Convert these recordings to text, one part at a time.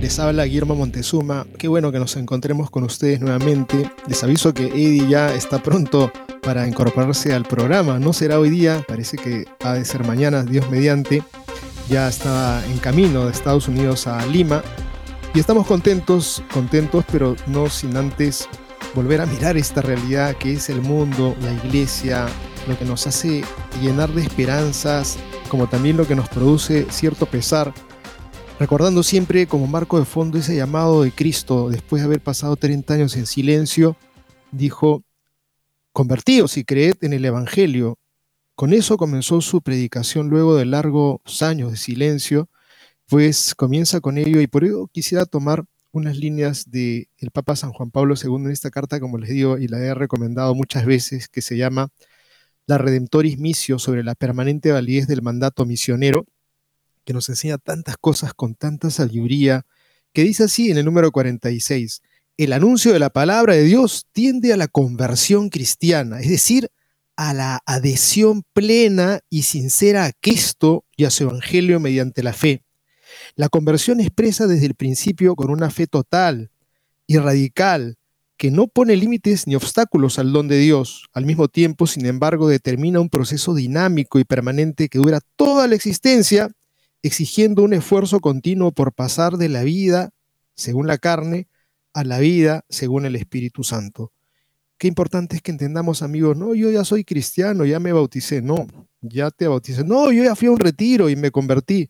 Les habla Guillermo Montezuma. Qué bueno que nos encontremos con ustedes nuevamente. Les aviso que Eddie ya está pronto para incorporarse al programa. No será hoy día, parece que ha de ser mañana, Dios mediante. Ya está en camino de Estados Unidos a Lima y estamos contentos, contentos, pero no sin antes volver a mirar esta realidad que es el mundo, la iglesia, lo que nos hace llenar de esperanzas, como también lo que nos produce cierto pesar, recordando siempre como marco de fondo ese llamado de Cristo después de haber pasado 30 años en silencio, dijo, convertíos y creed en el Evangelio. Con eso comenzó su predicación luego de largos años de silencio pues comienza con ello y por ello quisiera tomar unas líneas del el Papa San Juan Pablo II en esta carta, como les digo, y la he recomendado muchas veces, que se llama La Redemptoris Missio sobre la permanente validez del mandato misionero, que nos enseña tantas cosas con tanta sabiduría, que dice así en el número 46, el anuncio de la palabra de Dios tiende a la conversión cristiana, es decir, a la adhesión plena y sincera a Cristo y a su Evangelio mediante la fe. La conversión expresa desde el principio con una fe total y radical que no pone límites ni obstáculos al don de Dios. Al mismo tiempo, sin embargo, determina un proceso dinámico y permanente que dura toda la existencia, exigiendo un esfuerzo continuo por pasar de la vida, según la carne, a la vida, según el Espíritu Santo. Qué importante es que entendamos, amigos, no, yo ya soy cristiano, ya me bauticé, no, ya te bauticé, no, yo ya fui a un retiro y me convertí.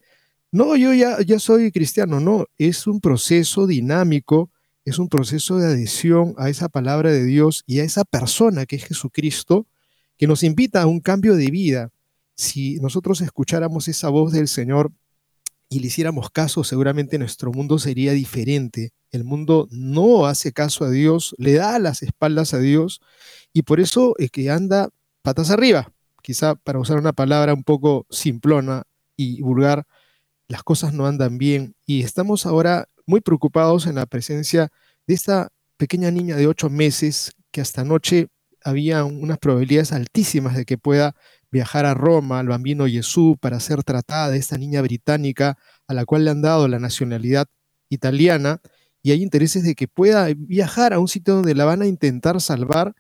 No, yo ya, ya soy cristiano, no, es un proceso dinámico, es un proceso de adhesión a esa palabra de Dios y a esa persona que es Jesucristo, que nos invita a un cambio de vida. Si nosotros escucháramos esa voz del Señor y le hiciéramos caso, seguramente nuestro mundo sería diferente. El mundo no hace caso a Dios, le da las espaldas a Dios y por eso es que anda patas arriba. Quizá para usar una palabra un poco simplona y vulgar, las cosas no andan bien y estamos ahora muy preocupados en la presencia de esta pequeña niña de ocho meses que hasta anoche había unas probabilidades altísimas de que pueda viajar a Roma, al bambino Jesús, para ser tratada, esta niña británica a la cual le han dado la nacionalidad italiana, y hay intereses de que pueda viajar a un sitio donde la van a intentar salvar,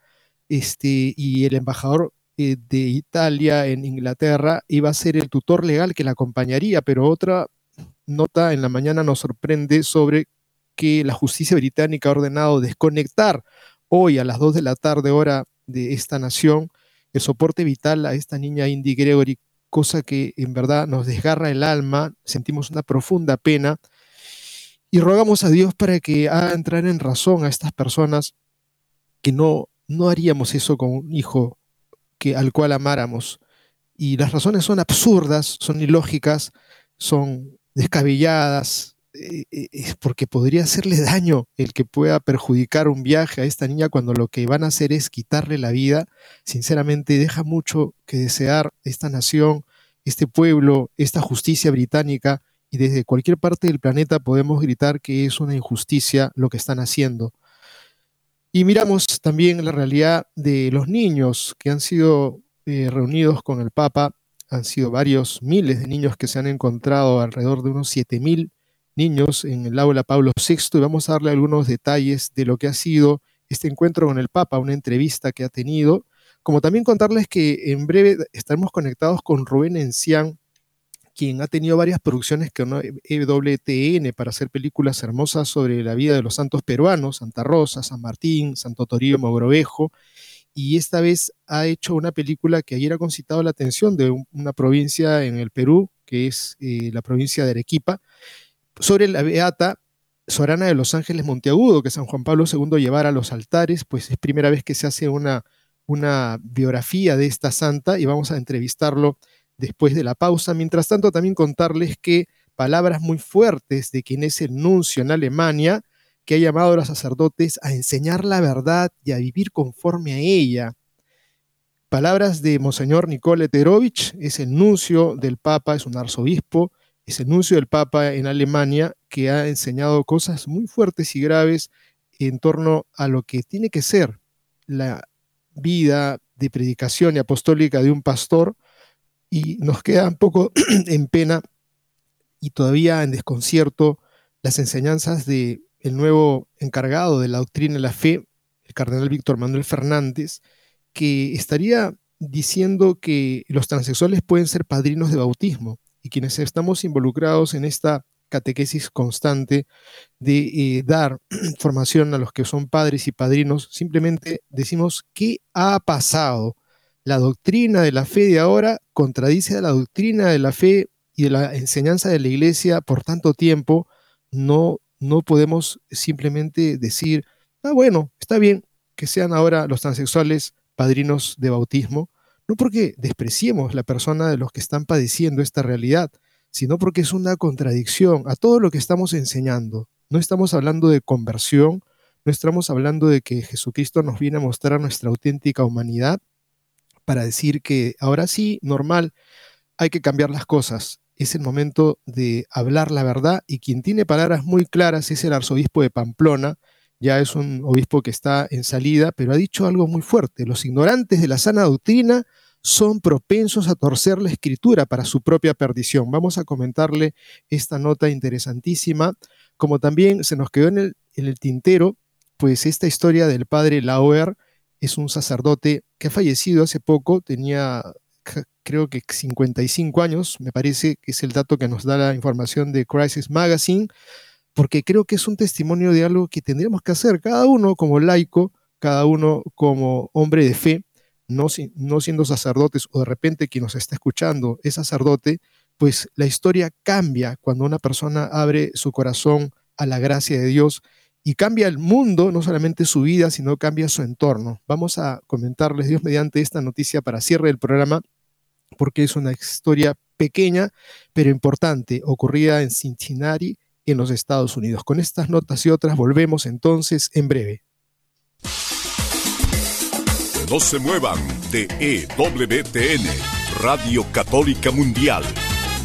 este, y el embajador eh, de Italia en Inglaterra iba a ser el tutor legal que la acompañaría, pero otra nota en la mañana nos sorprende sobre que la justicia británica ha ordenado desconectar hoy a las 2 de la tarde hora de esta nación el soporte vital a esta niña Indy Gregory, cosa que en verdad nos desgarra el alma, sentimos una profunda pena y rogamos a Dios para que haga entrar en razón a estas personas que no, no haríamos eso con un hijo que, al cual amáramos. Y las razones son absurdas, son ilógicas, son descabelladas, es porque podría hacerle daño el que pueda perjudicar un viaje a esta niña cuando lo que van a hacer es quitarle la vida. Sinceramente, deja mucho que desear esta nación, este pueblo, esta justicia británica, y desde cualquier parte del planeta podemos gritar que es una injusticia lo que están haciendo. Y miramos también la realidad de los niños que han sido eh, reunidos con el Papa. Han sido varios miles de niños que se han encontrado, alrededor de unos 7.000 niños en el aula Pablo VI. Y vamos a darle algunos detalles de lo que ha sido este encuentro con el Papa, una entrevista que ha tenido. Como también contarles que en breve estaremos conectados con Rubén Encián, quien ha tenido varias producciones con EWTN para hacer películas hermosas sobre la vida de los santos peruanos, Santa Rosa, San Martín, Santo Toribio, Mogrovejo, y esta vez ha hecho una película que ayer ha concitado la atención de una provincia en el Perú, que es eh, la provincia de Arequipa, sobre la beata Sorana de los Ángeles Monteagudo, que San Juan Pablo II llevara a los altares, pues es primera vez que se hace una, biografía de esta santa y vamos a entrevistarlo después de la pausa. Mientras tanto, también contarles que palabras muy fuertes de quien es el nuncio en Alemania, que ha llamado a los sacerdotes a enseñar la verdad y a vivir conforme a ella. Palabras de Monseñor Nicole Terovich, es el nuncio del Papa, es un arzobispo, es el nuncio del Papa en Alemania, que ha enseñado cosas muy fuertes y graves en torno a lo que tiene que ser la vida de predicación y apostólica de un pastor, y nos queda un poco en pena y todavía en desconcierto las enseñanzas del el nuevo encargado de la doctrina de la fe, el cardenal Víctor Manuel Fernández, que estaría diciendo que los transexuales pueden ser padrinos de bautismo y quienes estamos involucrados en esta catequesis constante de eh, dar formación a los que son padres y padrinos, simplemente decimos qué ha pasado la doctrina de la fe de ahora contradice a la doctrina de la fe y de la enseñanza de la iglesia por tanto tiempo, no, no podemos simplemente decir, ah, bueno, está bien que sean ahora los transexuales padrinos de bautismo, no porque despreciemos la persona de los que están padeciendo esta realidad, sino porque es una contradicción a todo lo que estamos enseñando. No estamos hablando de conversión, no estamos hablando de que Jesucristo nos viene a mostrar nuestra auténtica humanidad, para decir que ahora sí, normal, hay que cambiar las cosas. Es el momento de hablar la verdad y quien tiene palabras muy claras es el arzobispo de Pamplona, ya es un obispo que está en salida, pero ha dicho algo muy fuerte. Los ignorantes de la sana doctrina son propensos a torcer la escritura para su propia perdición. Vamos a comentarle esta nota interesantísima, como también se nos quedó en el, tintero, pues esta historia del padre Lauer, es un sacerdote que ha fallecido hace poco, tenía creo que 55 años, me parece que es el dato que nos da la información de Crisis Magazine, porque creo que es un testimonio de algo que tendríamos que hacer cada uno como laico, cada uno como hombre de fe, no, no siendo sacerdotes o de repente quien nos está escuchando es sacerdote, pues la historia cambia cuando una persona abre su corazón a la gracia de Dios y cambia el mundo, no solamente su vida, sino cambia su entorno. Vamos a comentarles Dios mediante esta noticia para cierre del programa, porque es una historia pequeña, pero importante, ocurrida en Cincinnati, en los Estados Unidos. Con estas notas y otras volvemos entonces en breve. No se muevan de EWTN, Radio Católica Mundial.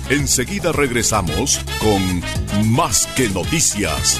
Enseguida regresamos con Más que Noticias.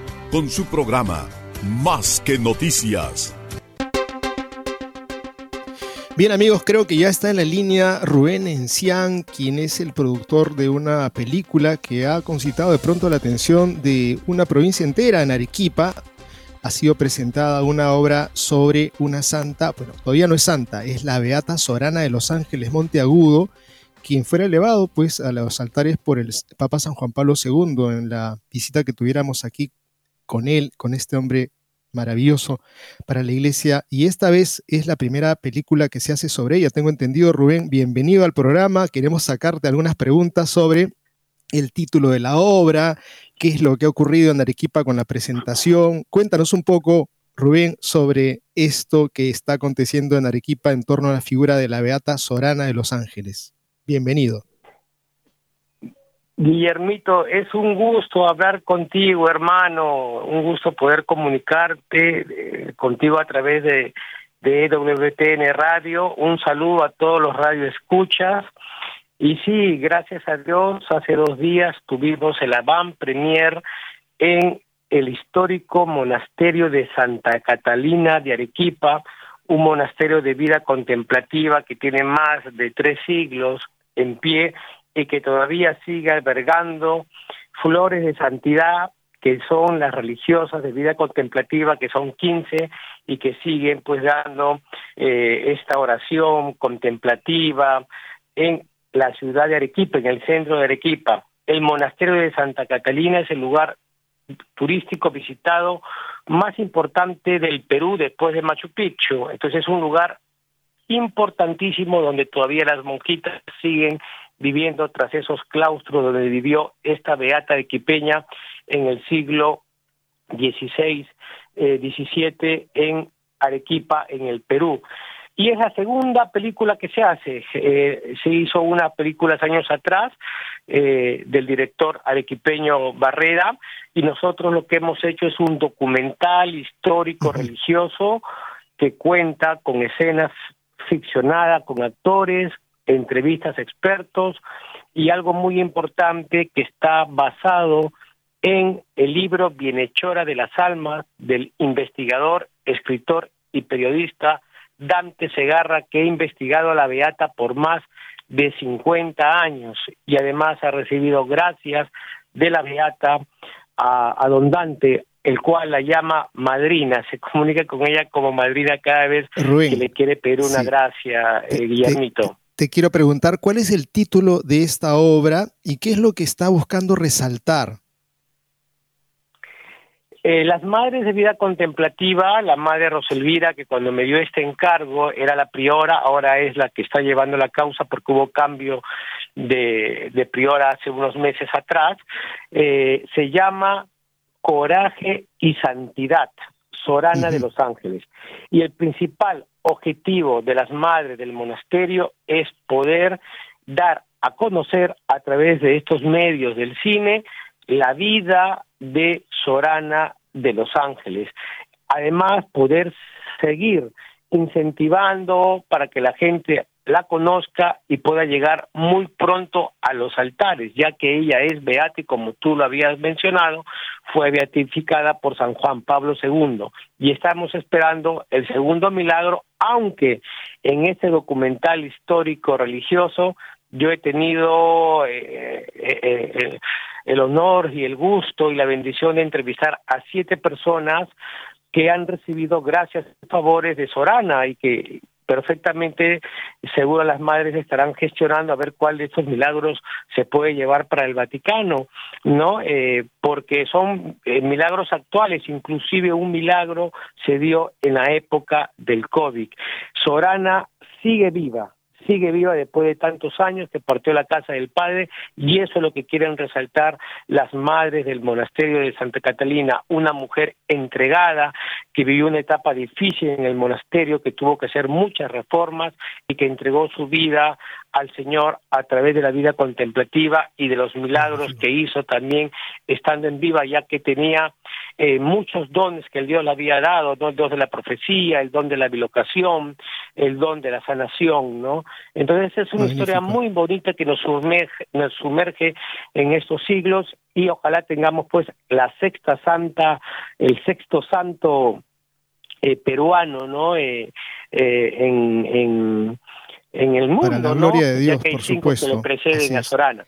con su programa Más que Noticias. Bien amigos, creo que ya está en la línea Rubén Encián, quien es el productor de una película que ha concitado de pronto la atención de una provincia entera en Arequipa. Ha sido presentada una obra sobre una santa, bueno, todavía no es santa, es la Beata Sorana de los Ángeles Monteagudo, quien fuera elevado pues a los altares por el Papa San Juan Pablo II en la visita que tuviéramos aquí con él, con este hombre maravilloso para la iglesia y esta vez es la primera película que se hace sobre ella. Tengo entendido, Rubén, bienvenido al programa. Queremos sacarte algunas preguntas sobre el título de la obra, qué es lo que ha ocurrido en Arequipa con la presentación. Cuéntanos un poco, Rubén, sobre esto que está aconteciendo en Arequipa en torno a la figura de la Beata Sorana de los Ángeles. Bienvenido. Guillermito, es un gusto hablar contigo, hermano, un gusto poder comunicarte eh, contigo a través de, de WTN Radio. Un saludo a todos los radioescuchas. Y sí, gracias a Dios, hace dos días tuvimos el avant premier en el histórico monasterio de Santa Catalina de Arequipa, un monasterio de vida contemplativa que tiene más de tres siglos en pie y que todavía sigue albergando flores de santidad que son las religiosas de vida contemplativa, que son 15 y que siguen pues dando eh, esta oración contemplativa en la ciudad de Arequipa, en el centro de Arequipa. El monasterio de Santa Catalina es el lugar turístico visitado más importante del Perú después de Machu Picchu. Entonces es un lugar importantísimo donde todavía las monjitas siguen viviendo tras esos claustros donde vivió esta beata equipeña en el siglo XVI, eh, XVII en Arequipa, en el Perú. Y es la segunda película que se hace. Eh, se hizo una película años atrás eh, del director arequipeño Barrera y nosotros lo que hemos hecho es un documental histórico religioso que cuenta con escenas ficcionadas, con actores, entrevistas expertos y algo muy importante que está basado en el libro Bienhechora de las Almas del investigador, escritor y periodista Dante Segarra, que ha investigado a la Beata por más de 50 años y además ha recibido gracias de la Beata a, don Dante, el cual la llama madrina, se comunica con ella como madrina cada vez que le quiere pedir una gracia, eh, Guillermito te quiero preguntar cuál es el título de esta obra y qué es lo que está buscando resaltar. Eh, las madres de vida contemplativa, la madre Roselvira, que cuando me dio este encargo era la priora, ahora es la que está llevando la causa porque hubo cambio de, de priora hace unos meses atrás, eh, se llama Coraje y Santidad, Sorana de los Ángeles. Y el principal objetivo de las madres del monasterio es poder dar a conocer a través de estos medios del cine la vida de Sorana de Los Ángeles. Además, poder seguir incentivando para que la gente la conozca y pueda llegar muy pronto a los altares, ya que ella es beata y como tú lo habías mencionado, fue beatificada por San Juan Pablo II y estamos esperando el segundo milagro, aunque en este documental histórico religioso yo he tenido eh, eh, eh, el honor y el gusto y la bendición de entrevistar a siete personas que han recibido gracias y favores de Sorana y que perfectamente seguro las madres estarán gestionando a ver cuál de estos milagros se puede llevar para el Vaticano, ¿no? Eh, porque son eh, milagros actuales, inclusive un milagro se dio en la época del COVID. Sorana sigue viva, sigue viva después de tantos años que partió la casa del padre y eso es lo que quieren resaltar las madres del monasterio de Santa Catalina, una mujer entregada que vivió una etapa difícil en el monasterio, que tuvo que hacer muchas reformas y que entregó su vida al Señor a través de la vida contemplativa y de los milagros que hizo también estando en viva, ya que tenía eh, muchos dones que el Dios le había dado, ¿no? el don de la profecía, el don de la bilocación, el don de la sanación, ¿no? Entonces es una historia muy bonita que nos sumerge, nos sumerge en estos siglos y ojalá tengamos pues la sexta santa, el sexto santo eh, peruano, ¿no? Eh, eh en, en, en, el mundo, Para la gloria de Dios, por supuesto. preceden a Sorana.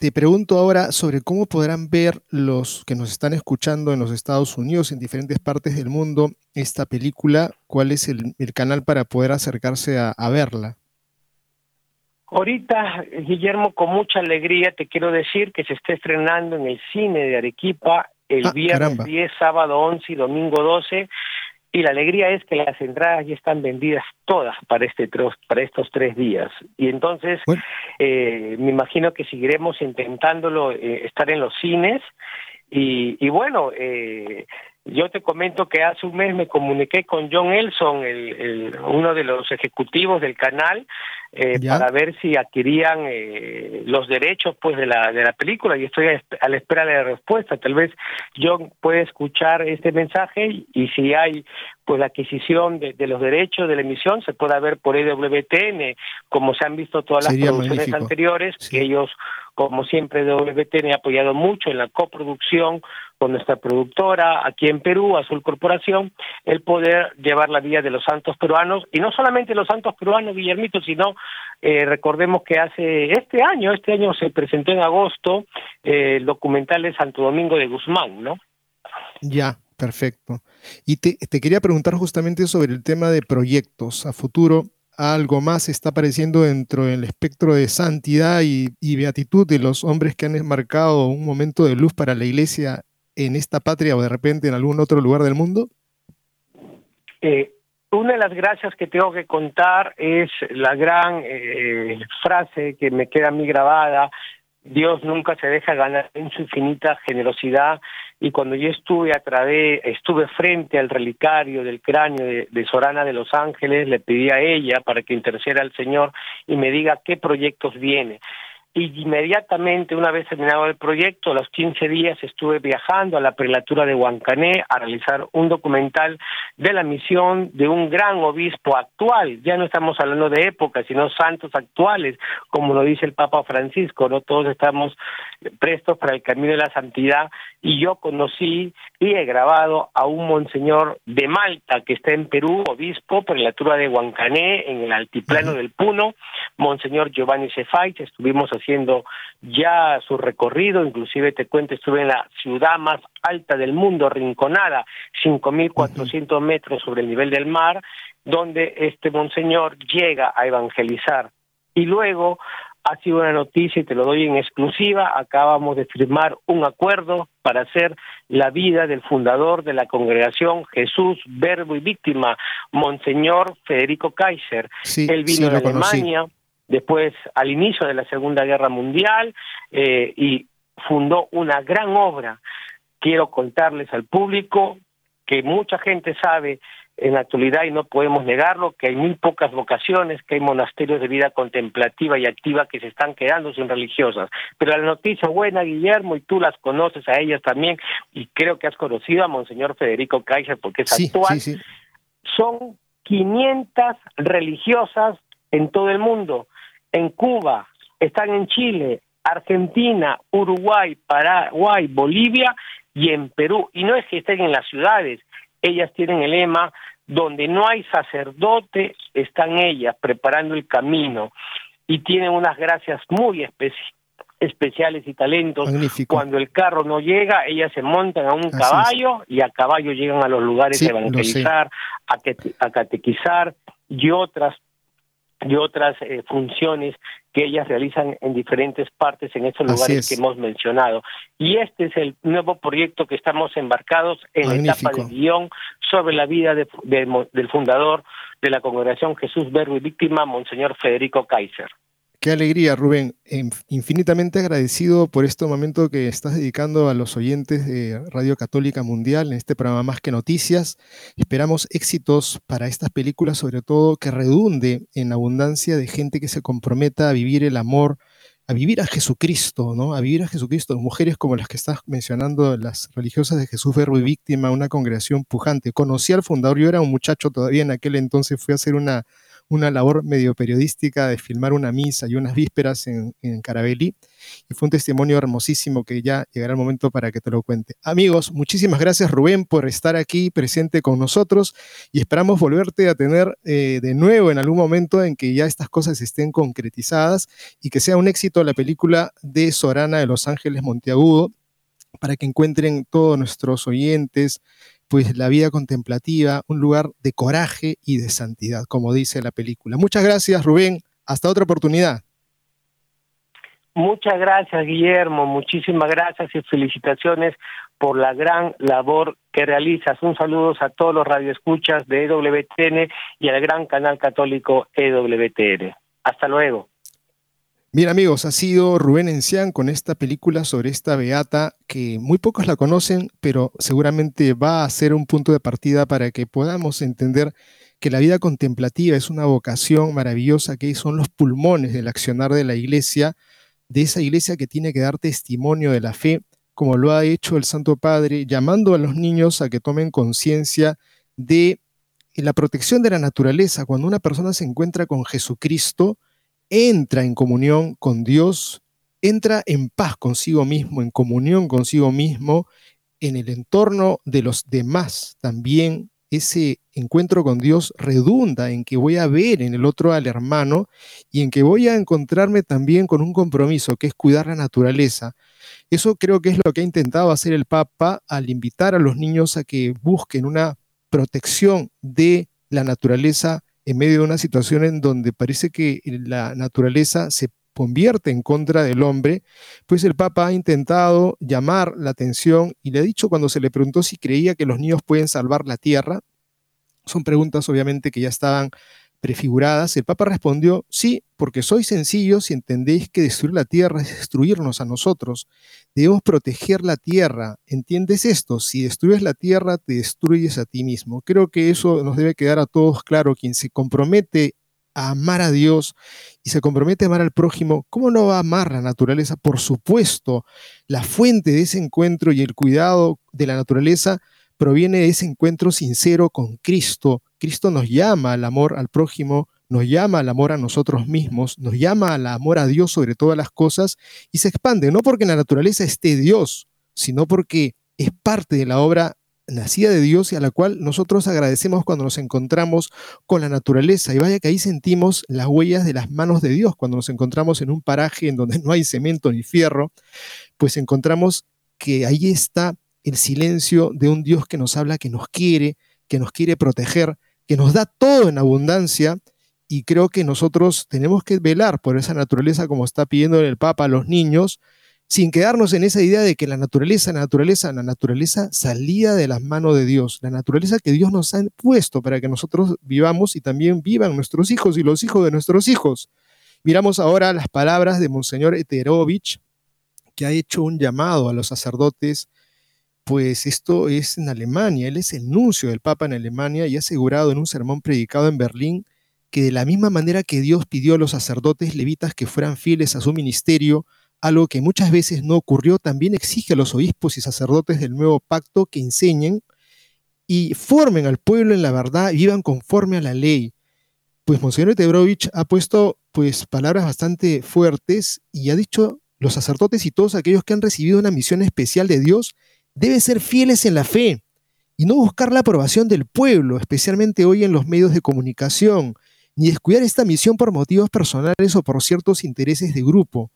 Te pregunto ahora sobre cómo podrán ver los que nos están escuchando en los Estados Unidos, en diferentes partes del mundo, esta película. ¿Cuál es el, canal para poder acercarse a, verla? Ahorita, Guillermo, con mucha alegría te quiero decir que se está estrenando en el cine de Arequipa el ah, viernes 10, sábado 11 y domingo 12 y la alegría es que las entradas ya están vendidas todas para este para estos tres días. Y entonces eh, me imagino que seguiremos intentándolo eh, estar en los cines. Y, y bueno eh, yo te comento que hace un mes me comuniqué con John Elson, el, uno de los ejecutivos del canal, eh, para ver si adquirían eh, los derechos pues de la de la película y estoy a, la espera de la respuesta. Tal vez John puede escuchar este mensaje y, si hay pues la adquisición de, los derechos de la emisión se pueda ver por EWTN, como se han visto todas las producciones anteriores, que ellos como siempre EWTN ha apoyado mucho en la coproducción con nuestra productora aquí en Perú, Azul Corporación, el poder llevar la vía de los santos peruanos, y no solamente los santos peruanos, Guillermito, sino eh, recordemos que hace este año, este año se presentó en agosto eh, el documental de Santo Domingo de Guzmán, ¿no? Ya, perfecto. Y te, te quería preguntar justamente sobre el tema de proyectos a futuro algo más está apareciendo dentro del espectro de santidad y, y, beatitud de los hombres que han marcado un momento de luz para la iglesia en esta patria o de repente en algún otro lugar del mundo? Eh, una de las gracias que tengo que contar es la gran eh, frase que me queda a mí grabada, Dios nunca se deja ganar en su infinita generosidad y cuando yo estuve a través, estuve frente al relicario del cráneo de, Sorana de los Ángeles, le pedí a ella para que interceda al Señor y me diga qué proyectos viene y inmediatamente, una vez terminado el proyecto, a los 15 días estuve viajando a la prelatura de Huancané a realizar un documental de la misión de un gran obispo actual. Ya no estamos hablando de época, sino santos actuales, como lo dice el Papa Francisco, no todos estamos prestos para el camino de la santidad. Y yo conocí y he grabado a un monseñor de Malta que está en Perú, obispo, prelatura de Huancané, en el altiplano del Puno, monseñor Giovanni Cefay, estuvimos haciendo ya su recorrido, inclusive te cuento, estuve en la ciudad más alta del mundo, Rinconada, 5.400 metros sobre el nivel del mar, donde este monseñor llega a evangelizar. Y luego ha sido una noticia y te lo doy en exclusiva, acabamos de firmar un acuerdo para hacer la vida del fundador de la congregación Jesús, Verbo y Víctima, Monseñor Federico Kaiser. Él vino de Alemania, después al inicio de la Segunda Guerra Mundial eh, y fundó una gran obra. Quiero contarles al público que mucha gente sabe en la actualidad y no podemos negarlo, que hay muy pocas vocaciones, que hay monasterios de vida contemplativa y activa que se están quedando sin religiosas. Pero la noticia buena, Guillermo, y tú las conoces a ellas también, y creo que has conocido a Monseñor Federico Kaiser porque es actual, son 500 religiosas en todo el mundo en Cuba, están en Chile, Argentina, Uruguay, Paraguay, Bolivia y en Perú. Y no es que estén en las ciudades, ellas tienen el lema, donde no hay sacerdote, están ellas preparando el camino y tienen unas gracias muy especiales y talentos. Cuando el carro no llega, ellas se montan a un caballo y a caballo llegan a los lugares a evangelizar, a, a catequizar y otras y otras eh, funciones que ellas realizan en diferentes partes en estos lugares que hemos mencionado. Y este es el nuevo proyecto que estamos embarcados en la etapa de guion sobre la vida del fundador de la Congregación Jesús Verbo y Víctima, Monseñor Federico Kaiser. Qué alegría, Rubén. Infinitamente agradecido por este momento que estás dedicando a los oyentes de Radio Católica Mundial en este programa Más que Noticias. Esperamos éxitos para estas películas, sobre todo que redunde en abundancia de gente que se comprometa a vivir el amor, a vivir a Jesucristo, ¿no? A vivir a Jesucristo. Mujeres como las que estás mencionando, las religiosas de Jesús Verbo y Víctima, una congregación pujante. Conocí al fundador, yo era un muchacho todavía en aquel entonces, fui a hacer una una labor medio periodística de filmar una misa y unas vísperas en, Carabelí. Y fue un testimonio hermosísimo que ya llegará el momento para que te lo cuente. Amigos, muchísimas gracias Rubén por estar aquí presente con nosotros y esperamos volverte a tener eh, de nuevo en algún momento en que ya estas cosas estén concretizadas y que sea un éxito la película de Sorana de Los Ángeles Monteagudo para que encuentren todos nuestros oyentes pues la vida contemplativa, un lugar de coraje y de santidad, como dice la película. Muchas gracias, Rubén. Hasta otra oportunidad. Muchas gracias, Guillermo. Muchísimas gracias y felicitaciones por la gran labor que realizas. Un saludo a todos los radioescuchas de EWTN y al gran canal católico EWTN. Hasta luego. Bien amigos, ha sido Rubén Encián con esta película sobre esta beata que muy pocos la conocen, pero seguramente va a ser un punto de partida para que podamos entender que la vida contemplativa es una vocación maravillosa que son los pulmones del accionar de la iglesia de esa iglesia que tiene que dar testimonio de la fe, como lo ha hecho el Santo Padre, llamando a los niños a que tomen conciencia de la protección de la naturaleza. Cuando una persona se encuentra con Jesucristo, entra en comunión con Dios, entra en paz consigo mismo, en comunión consigo mismo, en el entorno de los demás también ese encuentro con Dios redunda en que voy a ver en el otro al hermano y en que voy a encontrarme también con un compromiso que es cuidar la naturaleza. Eso creo que es lo que ha intentado hacer el Papa al invitar a los niños a que busquen una protección de la naturaleza en medio de una situación en donde parece que la naturaleza se convierte en contra del hombre, pues el Papa ha intentado llamar la atención y le ha dicho cuando se le preguntó si creía que los niños pueden salvar la tierra, son preguntas obviamente que ya estaban prefiguradas, el Papa respondió, sí, porque sois sencillos si entendéis que destruir la tierra es destruirnos a nosotros. Debemos proteger la tierra. ¿Entiendes esto? Si destruyes la tierra, te destruyes a ti mismo. Creo que eso nos debe quedar a todos claro. Quien se compromete a amar a Dios y se compromete a amar al prójimo, ¿cómo no va a amar la naturaleza? Por supuesto, la fuente de ese encuentro y el cuidado de la naturaleza proviene de ese encuentro sincero con Cristo. Cristo nos llama al amor al prójimo, nos llama al amor a nosotros mismos, nos llama al amor a Dios sobre todas las cosas y se expande, no porque en la naturaleza esté Dios, sino porque es parte de la obra nacida de Dios y a la cual nosotros agradecemos cuando nos encontramos con la naturaleza. Y vaya que ahí sentimos las huellas de las manos de Dios cuando nos encontramos en un paraje en donde no hay cemento ni fierro, pues encontramos que ahí está el silencio de un Dios que nos habla, que nos quiere, que nos quiere proteger, que nos da todo en abundancia. Y creo que nosotros tenemos que velar por esa naturaleza como está pidiendo el Papa a los niños, sin quedarnos en esa idea de que la naturaleza, la naturaleza, la naturaleza salía de las manos de Dios, la naturaleza que Dios nos ha puesto para que nosotros vivamos y también vivan nuestros hijos y los hijos de nuestros hijos. Miramos ahora las palabras de Monseñor Eterovich, que ha hecho un llamado a los sacerdotes, pues esto es en Alemania, él es el nuncio del Papa en Alemania y ha asegurado en un sermón predicado en Berlín que de la misma manera que Dios pidió a los sacerdotes levitas que fueran fieles a su ministerio, algo que muchas veces no ocurrió, también exige a los obispos y sacerdotes del nuevo pacto que enseñen y formen al pueblo en la verdad y vivan conforme a la ley. Pues Monseñor Tebrovich ha puesto pues palabras bastante fuertes y ha dicho los sacerdotes y todos aquellos que han recibido una misión especial de Dios deben ser fieles en la fe y no buscar la aprobación del pueblo, especialmente hoy en los medios de comunicación, ni descuidar esta misión por motivos personales o por ciertos intereses de grupo.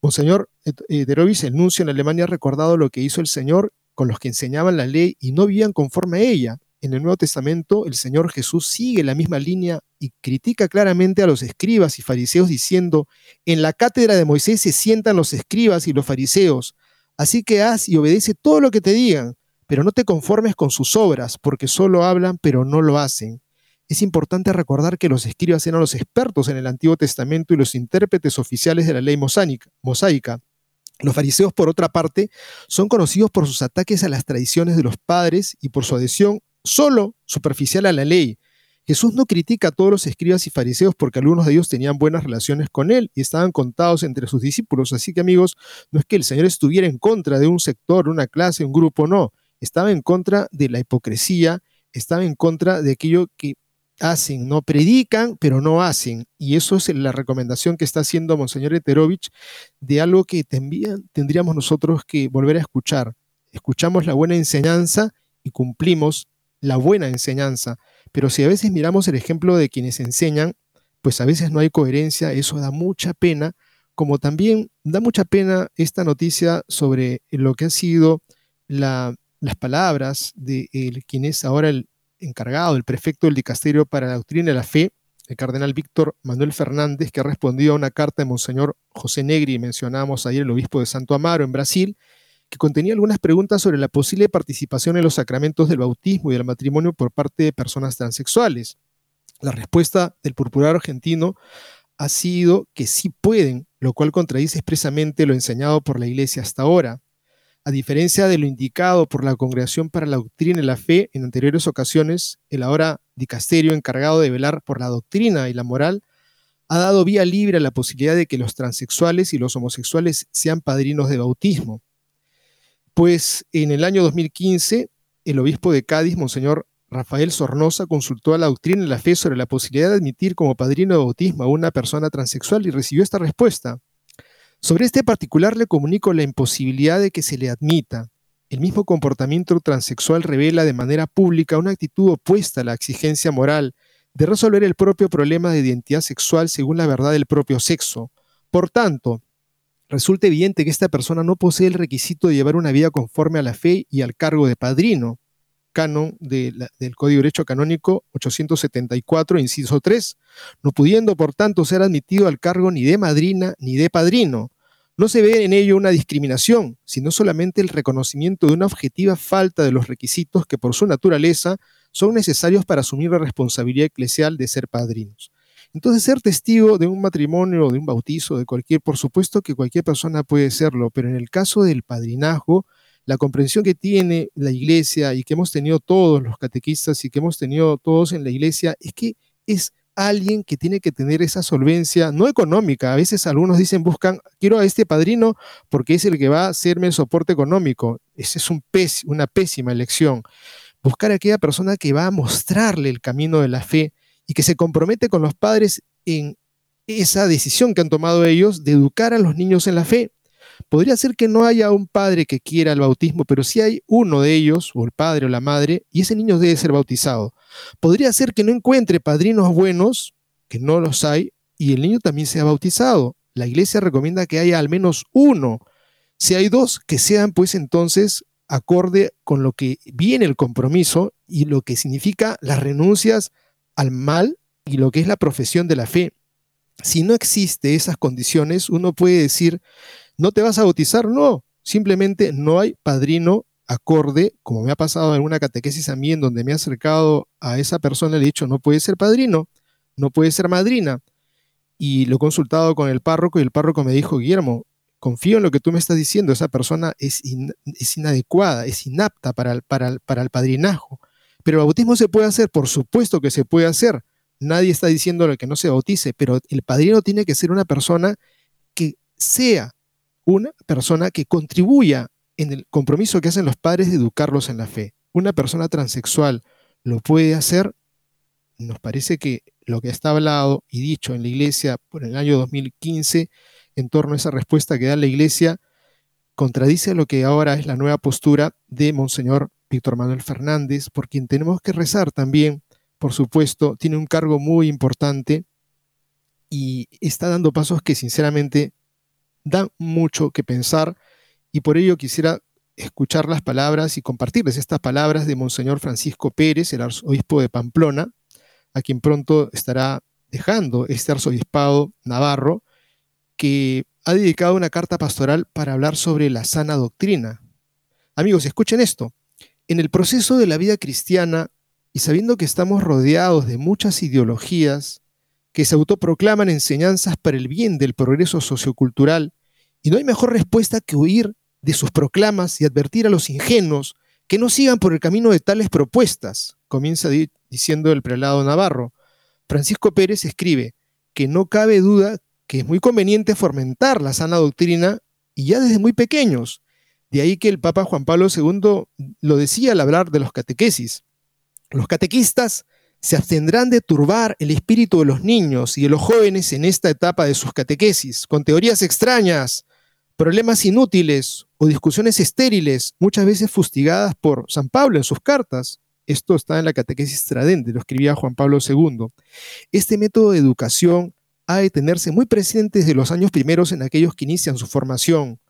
Monseñor Derovis, el nuncio en Alemania, ha recordado lo que hizo el Señor con los que enseñaban la ley y no vivían conforme a ella. En el Nuevo Testamento, el Señor Jesús sigue la misma línea y critica claramente a los escribas y fariseos diciendo, en la cátedra de Moisés se sientan los escribas y los fariseos, así que haz y obedece todo lo que te digan, pero no te conformes con sus obras, porque solo hablan, pero no lo hacen es importante recordar que los escribas eran los expertos en el Antiguo Testamento y los intérpretes oficiales de la ley mosaica. Los fariseos, por otra parte, son conocidos por sus ataques a las tradiciones de los padres y por su adhesión solo superficial a la ley. Jesús no critica a todos los escribas y fariseos porque algunos de ellos tenían buenas relaciones con él y estaban contados entre sus discípulos. Así que amigos, no es que el Señor estuviera en contra de un sector, una clase, un grupo, no. Estaba en contra de la hipocresía, estaba en contra de aquello que hacen, no predican, pero no hacen. Y eso es la recomendación que está haciendo Monseñor Eterovich de algo que tendríamos nosotros que volver a escuchar. Escuchamos la buena enseñanza y cumplimos la buena enseñanza. Pero si a veces miramos el ejemplo de quienes enseñan, pues a veces no hay coherencia, eso da mucha pena, como también da mucha pena esta noticia sobre lo que ha sido las palabras de quien es ahora el encargado, el prefecto del dicasterio para la doctrina de la fe, el cardenal Víctor Manuel Fernández, que ha respondido a una carta de Monseñor José Negri, mencionábamos ayer el obispo de Santo Amaro en Brasil, que contenía algunas preguntas sobre la posible participación en los sacramentos del bautismo y del matrimonio por parte de personas transexuales. La respuesta del purpurado argentino ha sido que sí pueden, lo cual contradice expresamente lo enseñado por la Iglesia hasta ahora. A diferencia de lo indicado por la Congregación para la Doctrina y la Fe en anteriores ocasiones, el ahora dicasterio encargado de velar por la doctrina y la moral ha dado vía libre a la posibilidad de que los transexuales y los homosexuales sean padrinos de bautismo. Pues en el año 2015, el obispo de Cádiz, Monseñor Rafael Sornosa, consultó a la doctrina y la fe sobre la posibilidad de admitir como padrino de bautismo a una persona transexual y recibió esta respuesta. Sobre este particular le comunico la imposibilidad de que se le admita. El mismo comportamiento transexual revela de manera pública una actitud opuesta a la exigencia moral de resolver el propio problema de identidad sexual según la verdad del propio sexo. Por tanto, resulta evidente que esta persona no posee el requisito de llevar una vida conforme a la fe y al cargo de padrino, canon del Código de Derecho Canónico 874, inciso 3, no pudiendo por tanto ser admitido al cargo ni de madrina ni de padrino. No se ve en ello una discriminación, sino solamente el reconocimiento de una objetiva falta de los requisitos que por su naturaleza son necesarios para asumir la responsabilidad eclesial de ser padrinos. Entonces, ser testigo de un matrimonio, de un bautizo, de cualquier, por supuesto que cualquier persona puede serlo, pero en el caso del padrinazgo, la comprensión que tiene la iglesia y que hemos tenido todos los catequistas y que hemos tenido todos en la iglesia es que es alguien que tiene que tener esa solvencia, no económica. A veces algunos dicen, buscan, quiero a este padrino porque es el que va a hacerme el soporte económico. Esa es un una pésima elección. Buscar a aquella persona que va a mostrarle el camino de la fe y que se compromete con los padres en esa decisión que han tomado ellos de educar a los niños en la fe. Podría ser que no haya un padre que quiera el bautismo, pero si hay uno de ellos, o el padre o la madre, y ese niño debe ser bautizado. Podría ser que no encuentre padrinos buenos, que no los hay, y el niño también sea bautizado. La iglesia recomienda que haya al menos uno. Si hay dos, que sean pues entonces acorde con lo que viene el compromiso y lo que significa las renuncias al mal y lo que es la profesión de la fe. Si no existe esas condiciones, uno puede decir, ¿no te vas a bautizar? No, simplemente no hay padrino acorde, como me ha pasado en alguna catequesis a mí, en donde me he acercado a esa persona y le he dicho, no puede ser padrino, no puede ser madrina. Y lo he consultado con el párroco y el párroco me dijo, Guillermo, confío en lo que tú me estás diciendo, esa persona es, inadecuada, es inapta para el, para. Pero el bautismo se puede hacer, por supuesto que se puede hacer. Nadie está diciendo que no se bautice, pero el padrino tiene que ser una persona que sea una persona que contribuya en el compromiso que hacen los padres de educarlos en la fe. Una persona transexual lo puede hacer. Nos parece que lo que está hablado y dicho en la iglesia por el año 2015 en torno a esa respuesta que da la iglesia contradice lo que ahora es la nueva postura de Monseñor Víctor Manuel Fernández, por quien tenemos que rezar también, por supuesto, tiene un cargo muy importante y está dando pasos que sinceramente dan mucho que pensar y por ello quisiera escuchar las palabras y compartirles estas palabras de Monseñor Francisco Pérez, el arzobispo de Pamplona, a quien pronto estará dejando este arzobispado navarro, que ha dedicado una carta pastoral para hablar sobre la sana doctrina. Amigos, escuchen esto. En el proceso de la vida cristiana, y sabiendo que estamos rodeados de muchas ideologías que se autoproclaman enseñanzas para el bien del progreso sociocultural, y no hay mejor respuesta que huir de sus proclamas y advertir a los ingenuos que no sigan por el camino de tales propuestas, comienza diciendo el prelado Navarro. Francisco Pérez escribe que no cabe duda que es muy conveniente fomentar la sana doctrina y ya desde muy pequeños. De ahí que el Papa Juan Pablo II lo decía al hablar de los catequesis. Los catequistas se abstendrán de turbar el espíritu de los niños y de los jóvenes en esta etapa de sus catequesis, con teorías extrañas, problemas inútiles o discusiones estériles, muchas veces fustigadas por San Pablo en sus cartas. Esto está en la Catequesis Tradente, lo escribía Juan Pablo II. Este método de educación ha de tenerse muy presente desde los años primeros en aquellos que inician su formación.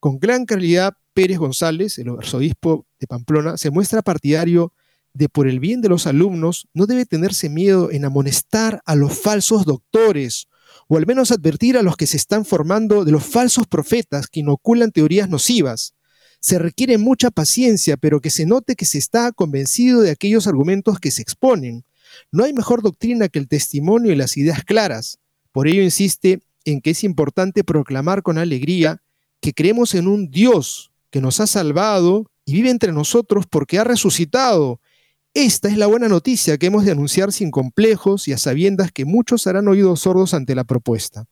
Con gran calidad, Pérez González, el arzobispo de Pamplona, se muestra partidario de por el bien de los alumnos, no debe tenerse miedo en amonestar a los falsos doctores o al menos advertir a los que se están formando de los falsos profetas que inoculan teorías nocivas. Se requiere mucha paciencia, pero que se note que se está convencido de aquellos argumentos que se exponen. No hay mejor doctrina que el testimonio y las ideas claras. Por ello insiste en que es importante proclamar con alegría que creemos en un Dios que nos ha salvado y vive entre nosotros porque ha resucitado. Esta es la buena noticia que hemos de anunciar sin complejos y a sabiendas que muchos harán oídos sordos ante la propuesta.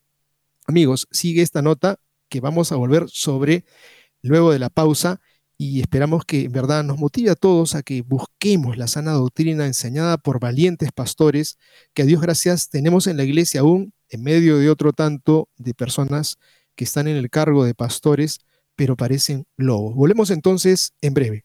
Amigos, sigue esta nota que vamos a volver sobre luego de la pausa y esperamos que en verdad nos motive a todos a que busquemos la sana doctrina enseñada por valientes pastores que a Dios gracias tenemos en la iglesia aún en medio de otro tanto de personas que están en el cargo de pastores pero parecen lobos. Volvemos entonces en breve.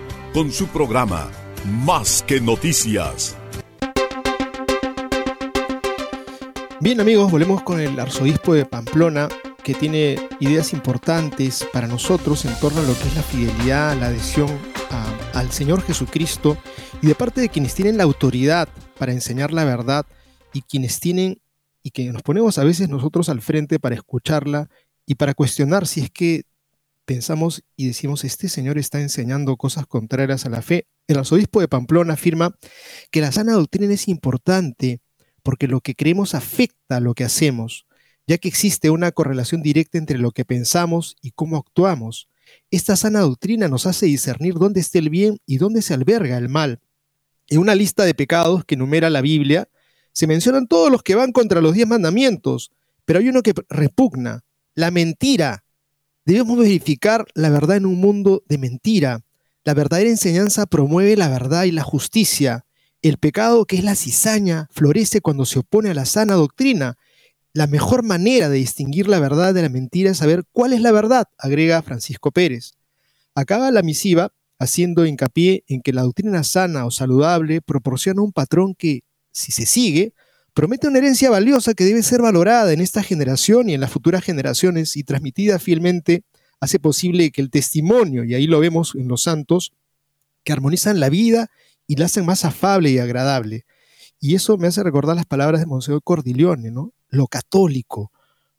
con su programa Más que Noticias. Bien amigos, volvemos con el arzobispo de Pamplona, que tiene ideas importantes para nosotros en torno a lo que es la fidelidad, la adhesión al Señor Jesucristo y de parte de quienes tienen la autoridad para enseñar la verdad y quienes tienen y que nos ponemos a veces nosotros al frente para escucharla y para cuestionar si es que pensamos y decimos, este señor está enseñando cosas contrarias a la fe. El arzobispo de Pamplona afirma que la sana doctrina es importante porque lo que creemos afecta a lo que hacemos, ya que existe una correlación directa entre lo que pensamos y cómo actuamos. Esta sana doctrina nos hace discernir dónde está el bien y dónde se alberga el mal. En una lista de pecados que enumera la Biblia, se mencionan todos los que van contra los diez mandamientos, pero hay uno que repugna, la mentira. Debemos verificar la verdad en un mundo de mentira. La verdadera enseñanza promueve la verdad y la justicia. El pecado, que es la cizaña, florece cuando se opone a la sana doctrina. La mejor manera de distinguir la verdad de la mentira es saber cuál es la verdad, agrega Francisco Pérez. Acaba la misiva haciendo hincapié en que la doctrina sana o saludable proporciona un patrón que, si se sigue, promete una herencia valiosa que debe ser valorada en esta generación y en las futuras generaciones y transmitida fielmente hace posible que el testimonio, y ahí lo vemos en los santos, que armonizan la vida y la hacen más afable y agradable. Y eso me hace recordar las palabras de Monseñor Cordilione, ¿no? Lo católico,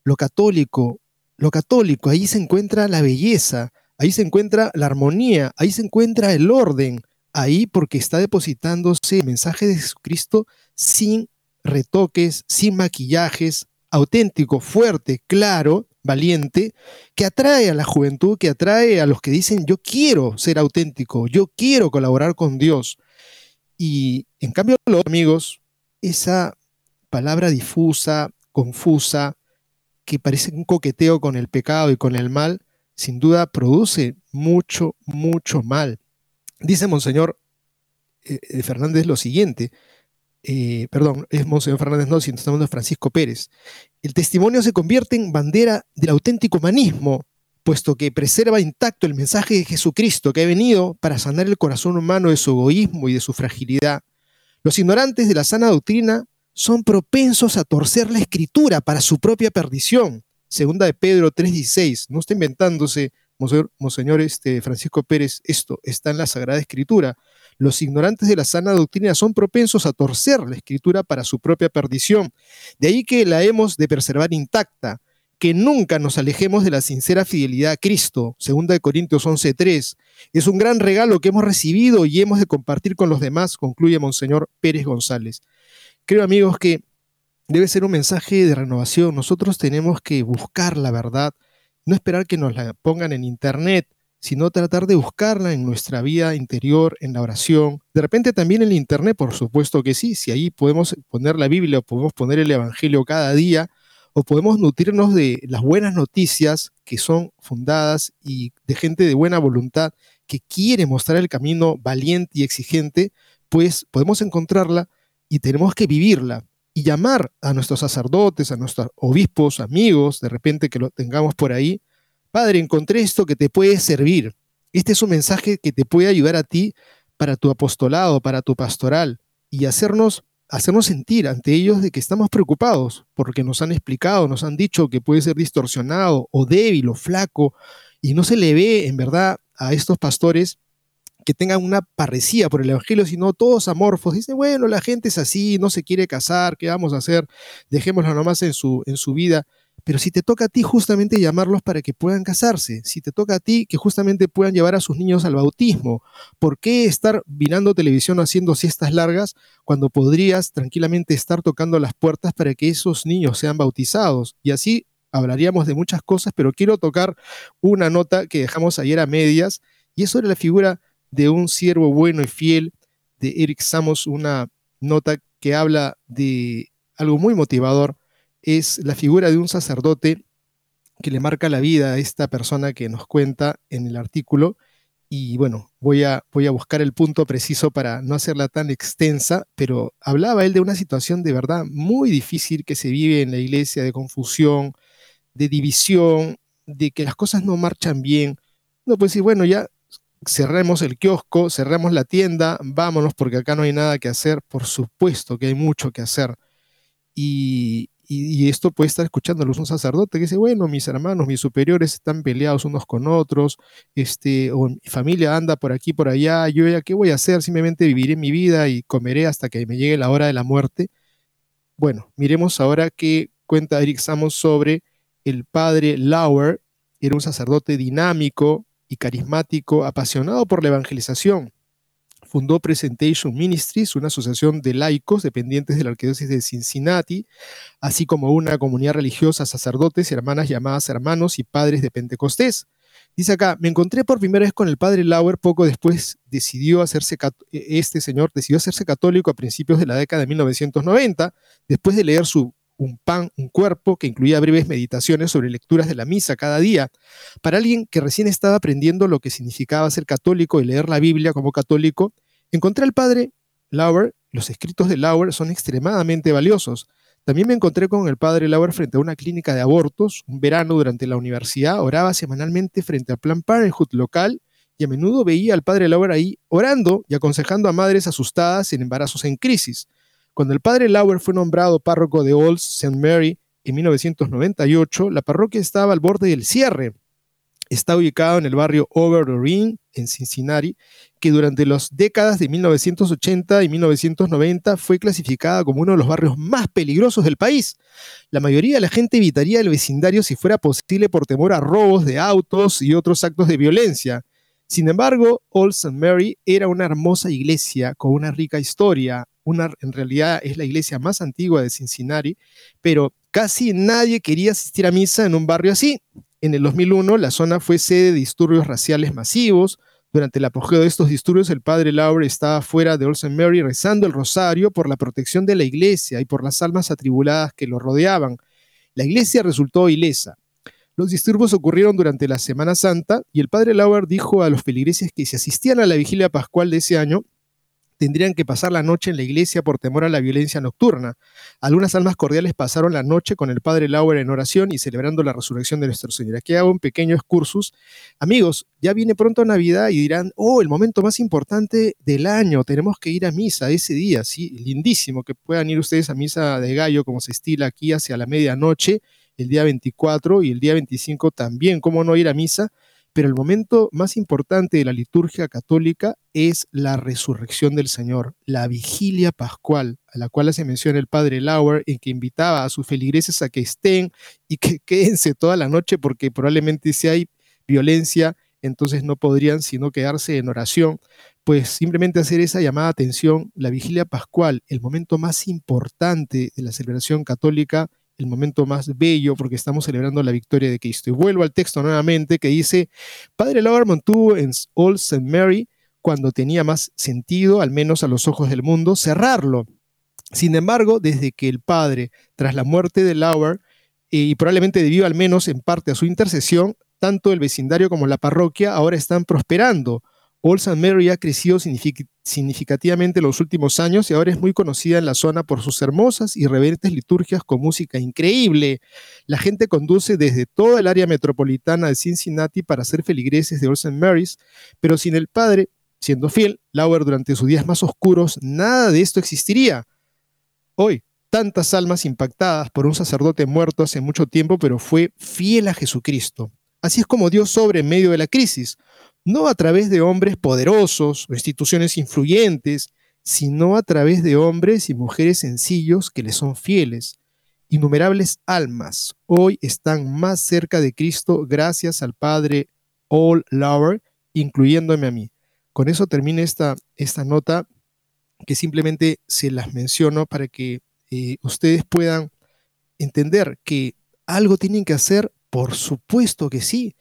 lo católico, lo católico, ahí se encuentra la belleza, ahí se encuentra la armonía, ahí se encuentra el orden, ahí porque está depositándose el mensaje de Jesucristo sin retoques, sin maquillajes, auténtico, fuerte, claro, valiente, que atrae a la juventud, que atrae a los que dicen yo quiero ser auténtico, yo quiero colaborar con Dios. Y en cambio, los amigos, esa palabra difusa, confusa, que parece un coqueteo con el pecado y con el mal, sin duda produce mucho, mucho mal. Dice Monseñor eh, eh, Fernández lo siguiente, eh, perdón, es Monseñor Fernández no, sino estamos hablando de Francisco Pérez. El testimonio se convierte en bandera del auténtico humanismo, puesto que preserva intacto el mensaje de Jesucristo que ha venido para sanar el corazón humano de su egoísmo y de su fragilidad. Los ignorantes de la sana doctrina son propensos a torcer la escritura para su propia perdición. Segunda de Pedro 3:16. No está inventándose, Monseñor, este, Francisco Pérez, esto está en la Sagrada Escritura. Los ignorantes de la sana doctrina son propensos a torcer la escritura para su propia perdición. De ahí que la hemos de preservar intacta, que nunca nos alejemos de la sincera fidelidad a Cristo. Segunda de Corintios 11:3. Es un gran regalo que hemos recibido y hemos de compartir con los demás, concluye Monseñor Pérez González. Creo, amigos, que debe ser un mensaje de renovación. Nosotros tenemos que buscar la verdad, no esperar que nos la pongan en internet, sino tratar de buscarla en nuestra vida interior, en la oración. De repente también en el Internet, por supuesto que sí, si ahí podemos poner la Biblia o podemos poner el Evangelio cada día, o podemos nutrirnos de las buenas noticias que son fundadas y de gente de buena voluntad que quiere mostrar el camino valiente y exigente, pues podemos encontrarla y tenemos que vivirla y llamar a nuestros sacerdotes, a nuestros obispos, amigos, de repente que lo tengamos por ahí, Padre, encontré esto que te puede servir. Este es un mensaje que te puede ayudar a ti para tu apostolado, para tu pastoral y hacernos hacernos sentir ante ellos de que estamos preocupados porque nos han explicado, nos han dicho que puede ser distorsionado o débil o flaco y no se le ve en verdad a estos pastores que tengan una parresía por el Evangelio, sino todos amorfos. Dicen, bueno, la gente es así, no se quiere casar, ¿qué vamos a hacer? Dejémoslo nomás en su, en su vida. Pero si te toca a ti justamente llamarlos para que puedan casarse, si te toca a ti que justamente puedan llevar a sus niños al bautismo, ¿por qué estar mirando televisión haciendo siestas largas cuando podrías tranquilamente estar tocando las puertas para que esos niños sean bautizados? Y así hablaríamos de muchas cosas, pero quiero tocar una nota que dejamos ayer a medias, y es sobre la figura de un siervo bueno y fiel de Eric Samos, una nota que habla de algo muy motivador es la figura de un sacerdote que le marca la vida a esta persona que nos cuenta en el artículo. Y bueno, voy a, voy a buscar el punto preciso para no hacerla tan extensa, pero hablaba él de una situación de verdad muy difícil que se vive en la iglesia, de confusión, de división, de que las cosas no marchan bien. No, pues sí, bueno, ya cerremos el kiosco, cerremos la tienda, vámonos porque acá no hay nada que hacer. Por supuesto que hay mucho que hacer. Y, y, esto puede estar escuchando un sacerdote que dice, bueno, mis hermanos, mis superiores están peleados unos con otros, este, o mi familia anda por aquí, por allá, yo ya, ¿qué voy a hacer? Simplemente viviré mi vida y comeré hasta que me llegue la hora de la muerte. Bueno, miremos ahora qué cuenta Eric Samos sobre el padre Lauer, era un sacerdote dinámico y carismático, apasionado por la evangelización fundó Presentation Ministries, una asociación de laicos dependientes de la Arquidiócesis de Cincinnati, así como una comunidad religiosa, sacerdotes y hermanas llamadas hermanos y padres de Pentecostés. Dice acá, me encontré por primera vez con el padre Lauer, poco después decidió hacerse, este señor decidió hacerse católico a principios de la década de 1990, después de leer su un pan, un cuerpo, que incluía breves meditaciones sobre lecturas de la misa cada día. Para alguien que recién estaba aprendiendo lo que significaba ser católico y leer la Biblia como católico, encontré al padre Lauer. Los escritos de Lauer son extremadamente valiosos. También me encontré con el padre Lauer frente a una clínica de abortos. Un verano durante la universidad oraba semanalmente frente al Plan Parenthood local y a menudo veía al padre Lauer ahí orando y aconsejando a madres asustadas en embarazos en crisis. Cuando el padre Lauer fue nombrado párroco de Old St. Mary en 1998, la parroquia estaba al borde del cierre. Está ubicado en el barrio Over the Ring, en Cincinnati, que durante las décadas de 1980 y 1990 fue clasificada como uno de los barrios más peligrosos del país. La mayoría de la gente evitaría el vecindario si fuera posible por temor a robos de autos y otros actos de violencia. Sin embargo, Old St. Mary era una hermosa iglesia con una rica historia, una, en realidad es la iglesia más antigua de Cincinnati, pero casi nadie quería asistir a misa en un barrio así. En el 2001 la zona fue sede de disturbios raciales masivos. Durante el apogeo de estos disturbios, el padre Laure estaba fuera de Olsen Mary rezando el rosario por la protección de la iglesia y por las almas atribuladas que lo rodeaban. La iglesia resultó ilesa. Los disturbios ocurrieron durante la Semana Santa y el padre Lauer dijo a los feligreses que si asistían a la vigilia pascual de ese año, tendrían que pasar la noche en la iglesia por temor a la violencia nocturna. Algunas almas cordiales pasaron la noche con el padre Lauer en oración y celebrando la resurrección de nuestro Señor. Aquí hago un pequeño excursus. Amigos, ya viene pronto Navidad y dirán, oh, el momento más importante del año, tenemos que ir a misa ese día, sí, lindísimo que puedan ir ustedes a misa de gallo como se estila aquí hacia la medianoche, el día 24 y el día 25 también, ¿cómo no ir a misa? pero el momento más importante de la liturgia católica es la resurrección del Señor, la vigilia pascual, a la cual se menciona el padre Lauer, en que invitaba a sus feligreses a que estén y que quédense toda la noche, porque probablemente si hay violencia, entonces no podrían sino quedarse en oración, pues simplemente hacer esa llamada atención, la vigilia pascual, el momento más importante de la celebración católica, el momento más bello porque estamos celebrando la victoria de Cristo. Y vuelvo al texto nuevamente que dice, Padre Lauer mantuvo en Old St. Mary, cuando tenía más sentido, al menos a los ojos del mundo, cerrarlo. Sin embargo, desde que el Padre, tras la muerte de Lauer, y probablemente debido al menos en parte a su intercesión, tanto el vecindario como la parroquia ahora están prosperando. Old St. Mary ha crecido significativamente en los últimos años y ahora es muy conocida en la zona por sus hermosas y reverentes liturgias con música increíble. La gente conduce desde toda el área metropolitana de Cincinnati para ser feligreses de Old St. Mary's, pero sin el padre, siendo fiel, Lauer durante sus días más oscuros, nada de esto existiría. Hoy, tantas almas impactadas por un sacerdote muerto hace mucho tiempo, pero fue fiel a Jesucristo. Así es como Dios sobre en medio de la crisis no a través de hombres poderosos o instituciones influyentes, sino a través de hombres y mujeres sencillos que le son fieles. Innumerables almas hoy están más cerca de Cristo gracias al Padre All Lover, incluyéndome a mí. Con eso termina esta, esta nota que simplemente se las menciono para que eh, ustedes puedan entender que algo tienen que hacer, por supuesto que sí,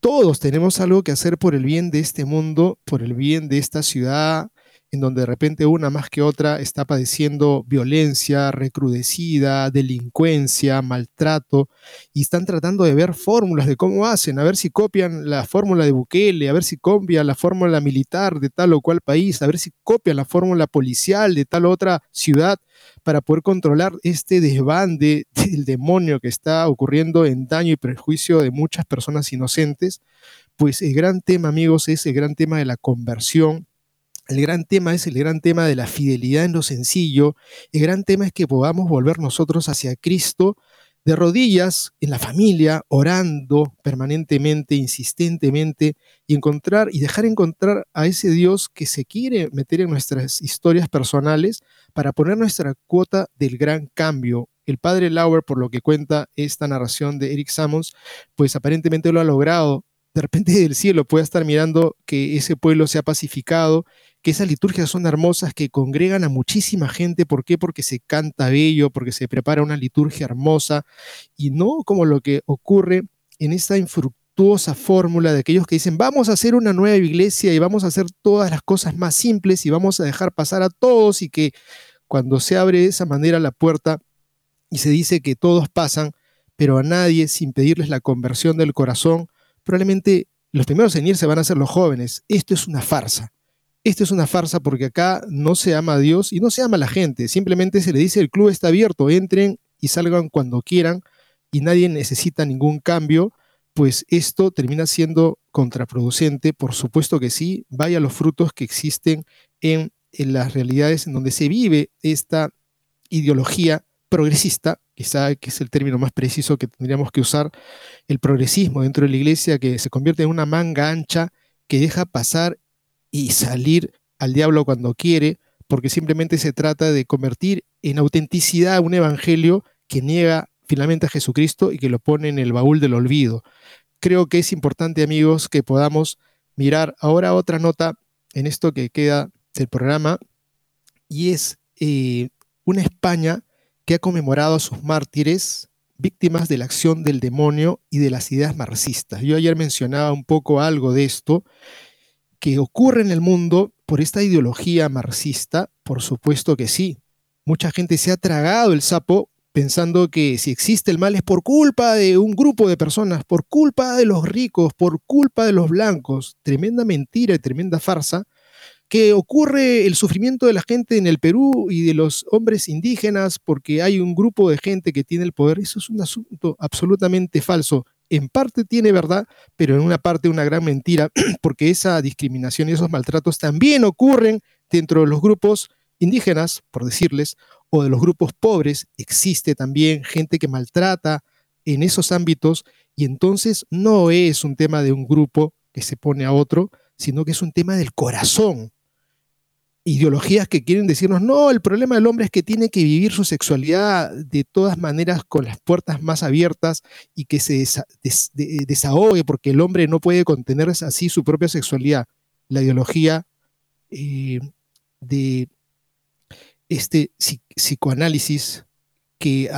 todos tenemos algo que hacer por el bien de este mundo, por el bien de esta ciudad, en donde de repente una más que otra está padeciendo violencia recrudecida, delincuencia, maltrato, y están tratando de ver fórmulas de cómo hacen, a ver si copian la fórmula de Bukele, a ver si copian la fórmula militar de tal o cual país, a ver si copian la fórmula policial de tal otra ciudad para poder controlar este desbande del demonio que está ocurriendo en daño y perjuicio de muchas personas inocentes, pues el gran tema, amigos, es el gran tema de la conversión, el gran tema es el gran tema de la fidelidad en lo sencillo. El gran tema es que podamos volver nosotros hacia Cristo de rodillas en la familia, orando permanentemente, insistentemente, y encontrar y dejar encontrar a ese Dios que se quiere meter en nuestras historias personales para poner nuestra cuota del gran cambio. El padre Lauer, por lo que cuenta esta narración de Eric Sammons, pues aparentemente lo ha logrado. De repente del cielo puede estar mirando que ese pueblo se ha pacificado que esas liturgias son hermosas, que congregan a muchísima gente. ¿Por qué? Porque se canta bello, porque se prepara una liturgia hermosa y no como lo que ocurre en esta infructuosa fórmula de aquellos que dicen vamos a hacer una nueva iglesia y vamos a hacer todas las cosas más simples y vamos a dejar pasar a todos y que cuando se abre de esa manera la puerta y se dice que todos pasan, pero a nadie sin pedirles la conversión del corazón, probablemente los primeros en irse van a ser los jóvenes. Esto es una farsa. Esto es una farsa porque acá no se ama a Dios y no se ama a la gente. Simplemente se le dice el club está abierto, entren y salgan cuando quieran y nadie necesita ningún cambio, pues esto termina siendo contraproducente. Por supuesto que sí, vaya los frutos que existen en, en las realidades en donde se vive esta ideología progresista, quizá que es el término más preciso que tendríamos que usar, el progresismo dentro de la iglesia que se convierte en una manga ancha que deja pasar y salir al diablo cuando quiere, porque simplemente se trata de convertir en autenticidad un evangelio que niega finalmente a Jesucristo y que lo pone en el baúl del olvido. Creo que es importante, amigos, que podamos mirar ahora otra nota en esto que queda del programa, y es eh, una España que ha conmemorado a sus mártires víctimas de la acción del demonio y de las ideas marxistas. Yo ayer mencionaba un poco algo de esto, que ocurre en el mundo por esta ideología marxista? Por supuesto que sí. Mucha gente se ha tragado el sapo pensando que si existe el mal es por culpa de un grupo de personas, por culpa de los ricos, por culpa de los blancos. Tremenda mentira y tremenda farsa. que ocurre el sufrimiento de la gente en el Perú y de los hombres indígenas porque hay un grupo de gente que tiene el poder. Eso es un asunto absolutamente falso. En parte tiene verdad, pero en una parte una gran mentira, porque esa discriminación y esos maltratos también ocurren dentro de los grupos indígenas, por decirles, o de los grupos pobres. Existe también gente que maltrata en esos ámbitos y entonces no es un tema de un grupo que se pone a otro, sino que es un tema del corazón. Ideologías que quieren decirnos, no, el problema del hombre es que tiene que vivir su sexualidad de todas maneras con las puertas más abiertas y que se desahogue porque el hombre no puede contener así su propia sexualidad. La ideología eh, de este psicoanálisis que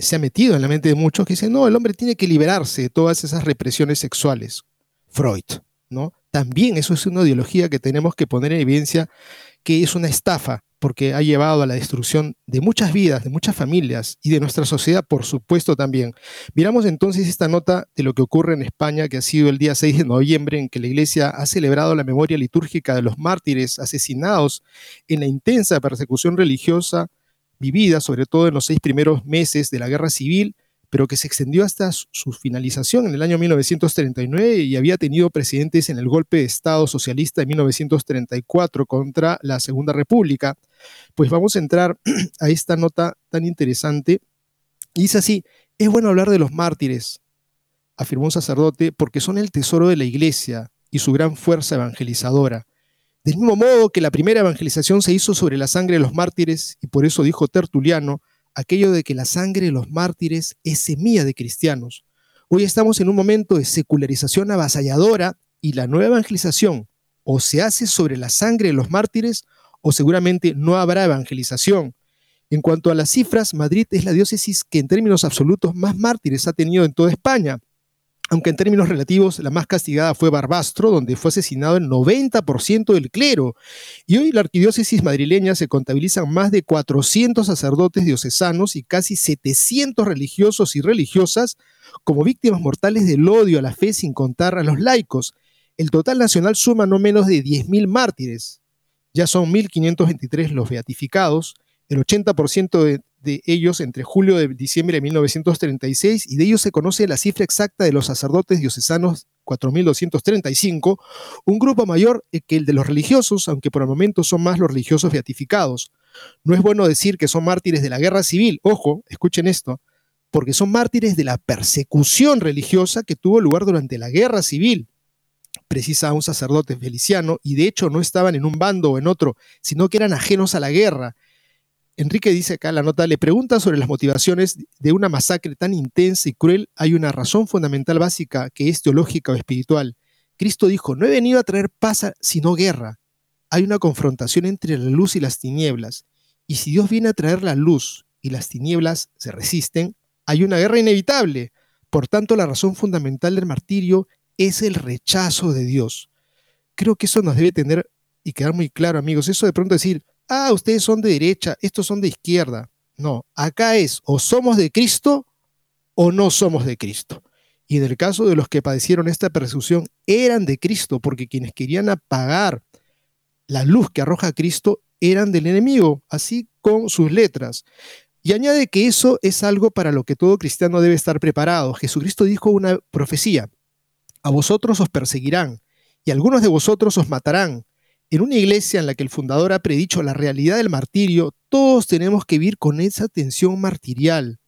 se ha metido en la mente de muchos que dicen, no, el hombre tiene que liberarse de todas esas represiones sexuales. Freud, ¿no? También eso es una ideología que tenemos que poner en evidencia que es una estafa porque ha llevado a la destrucción de muchas vidas, de muchas familias y de nuestra sociedad, por supuesto, también. Miramos entonces esta nota de lo que ocurre en España, que ha sido el día 6 de noviembre, en que la Iglesia ha celebrado la memoria litúrgica de los mártires asesinados en la intensa persecución religiosa vivida, sobre todo en los seis primeros meses de la Guerra Civil, pero que se extendió hasta su finalización en el año 1939 y había tenido precedentes en el golpe de Estado socialista de 1934 contra la Segunda República. Pues vamos a entrar a esta nota tan interesante. Dice así, es bueno hablar de los mártires, afirmó un sacerdote, porque son el tesoro de la iglesia y su gran fuerza evangelizadora. Del mismo modo que la primera evangelización se hizo sobre la sangre de los mártires, y por eso dijo Tertuliano, aquello de que la sangre de los mártires es semilla de cristianos. Hoy estamos en un momento de secularización avasalladora y la nueva evangelización o se hace sobre la sangre de los mártires o seguramente no habrá evangelización. En cuanto a las cifras, Madrid es la diócesis que en términos absolutos más mártires ha tenido en toda España aunque en términos relativos la más castigada fue Barbastro, donde fue asesinado el 90% del clero. Y hoy la arquidiócesis madrileña se contabilizan más de 400 sacerdotes diocesanos y casi 700 religiosos y religiosas como víctimas mortales del odio a la fe sin contar a los laicos. El total nacional suma no menos de 10.000 mártires. Ya son 1.523 los beatificados, el 80% de, de ellos entre julio y diciembre de 1936 y de ellos se conoce la cifra exacta de los sacerdotes diocesanos 4.235, un grupo mayor que el de los religiosos, aunque por el momento son más los religiosos beatificados. No es bueno decir que son mártires de la guerra civil, ojo, escuchen esto, porque son mártires de la persecución religiosa que tuvo lugar durante la guerra civil. Precisa un sacerdote feliciano, y de hecho no estaban en un bando o en otro, sino que eran ajenos a la guerra Enrique dice acá la nota, le pregunta sobre las motivaciones de una masacre tan intensa y cruel. Hay una razón fundamental básica que es teológica o espiritual. Cristo dijo, no he venido a traer paz sino guerra. Hay una confrontación entre la luz y las tinieblas. Y si Dios viene a traer la luz y las tinieblas se resisten, hay una guerra inevitable. Por tanto, la razón fundamental del martirio es el rechazo de Dios. Creo que eso nos debe tener y quedar muy claro, amigos. Eso de pronto decir, ah, ustedes son de derecha, estos son de izquierda. No, acá es o somos de Cristo o no somos de Cristo. Y en el caso de los que padecieron esta persecución, eran de Cristo, porque quienes querían apagar la luz que arroja Cristo eran del enemigo, así con sus letras. Y añade que eso es algo para lo que todo cristiano debe estar preparado. Jesucristo dijo una profecía, a vosotros os perseguirán, y algunos de vosotros os matarán, en una iglesia en la que el fundador ha predicho la realidad del martirio, todos tenemos que vivir con esa tensión martirial.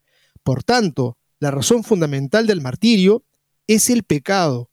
Por tanto, la razón fundamental del martirio es el pecado,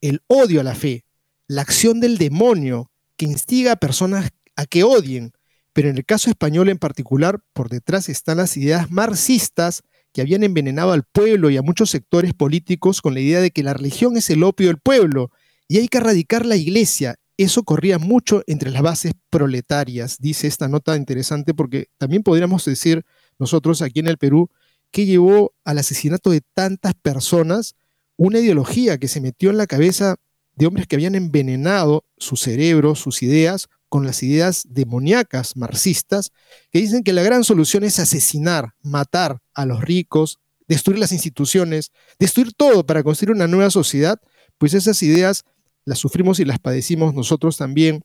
el odio a la fe, la acción del demonio que instiga a personas a que odien. Pero en el caso español en particular, por detrás están las ideas marxistas que habían envenenado al pueblo y a muchos sectores políticos con la idea de que la religión es el opio del pueblo y hay que erradicar la iglesia eso corría mucho entre las bases proletarias, dice esta nota interesante, porque también podríamos decir nosotros aquí en el Perú que llevó al asesinato de tantas personas una ideología que se metió en la cabeza de hombres que habían envenenado su cerebro, sus ideas, con las ideas demoníacas marxistas, que dicen que la gran solución es asesinar, matar a los ricos, destruir las instituciones, destruir todo para construir una nueva sociedad, pues esas ideas las sufrimos y las padecimos nosotros también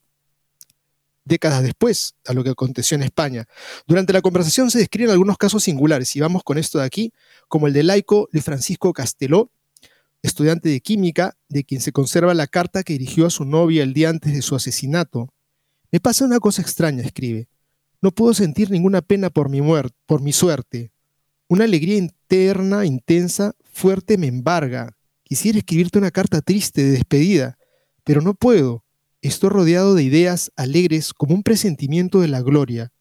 décadas después a lo que aconteció en España. Durante la conversación se describen algunos casos singulares, y vamos con esto de aquí, como el de laico de Francisco Casteló, estudiante de química, de quien se conserva la carta que dirigió a su novia el día antes de su asesinato. Me pasa una cosa extraña, escribe. No puedo sentir ninguna pena por mi muerte, por mi suerte. Una alegría interna, intensa, fuerte me embarga. Quisiera escribirte una carta triste de despedida, pero no puedo. Estoy rodeado de ideas alegres como un presentimiento de la gloria.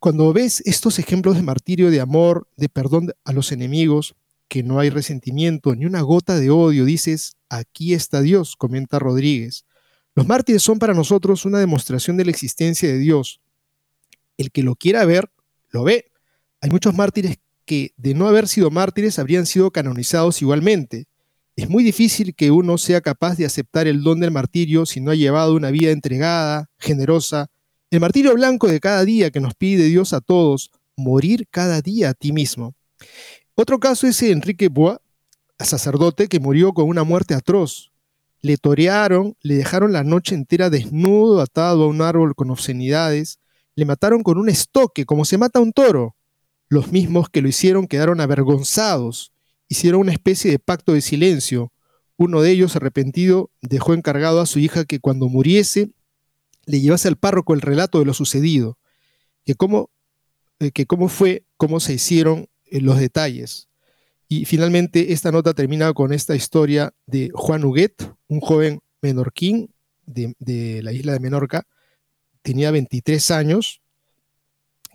Cuando ves estos ejemplos de martirio, de amor, de perdón a los enemigos, que no hay resentimiento ni una gota de odio, dices, aquí está Dios, comenta Rodríguez. Los mártires son para nosotros una demostración de la existencia de Dios. El que lo quiera ver, lo ve. Hay muchos mártires que, de no haber sido mártires, habrían sido canonizados igualmente. Es muy difícil que uno sea capaz de aceptar el don del martirio si no ha llevado una vida entregada, generosa. El martirio blanco de cada día que nos pide Dios a todos, morir cada día a ti mismo. Otro caso es Enrique Bois, sacerdote que murió con una muerte atroz le torearon, le dejaron la noche entera desnudo, atado a un árbol con obscenidades, le mataron con un estoque, como se mata un toro. Los mismos que lo hicieron quedaron avergonzados, hicieron una especie de pacto de silencio. Uno de ellos, arrepentido, dejó encargado a su hija que cuando muriese le llevase al párroco el relato de lo sucedido, que cómo, eh, que cómo fue, cómo se hicieron eh, los detalles. Y finalmente esta nota termina con esta historia de Juan Huguet, un joven menorquín de, la isla de Menorca, tenía 23 años,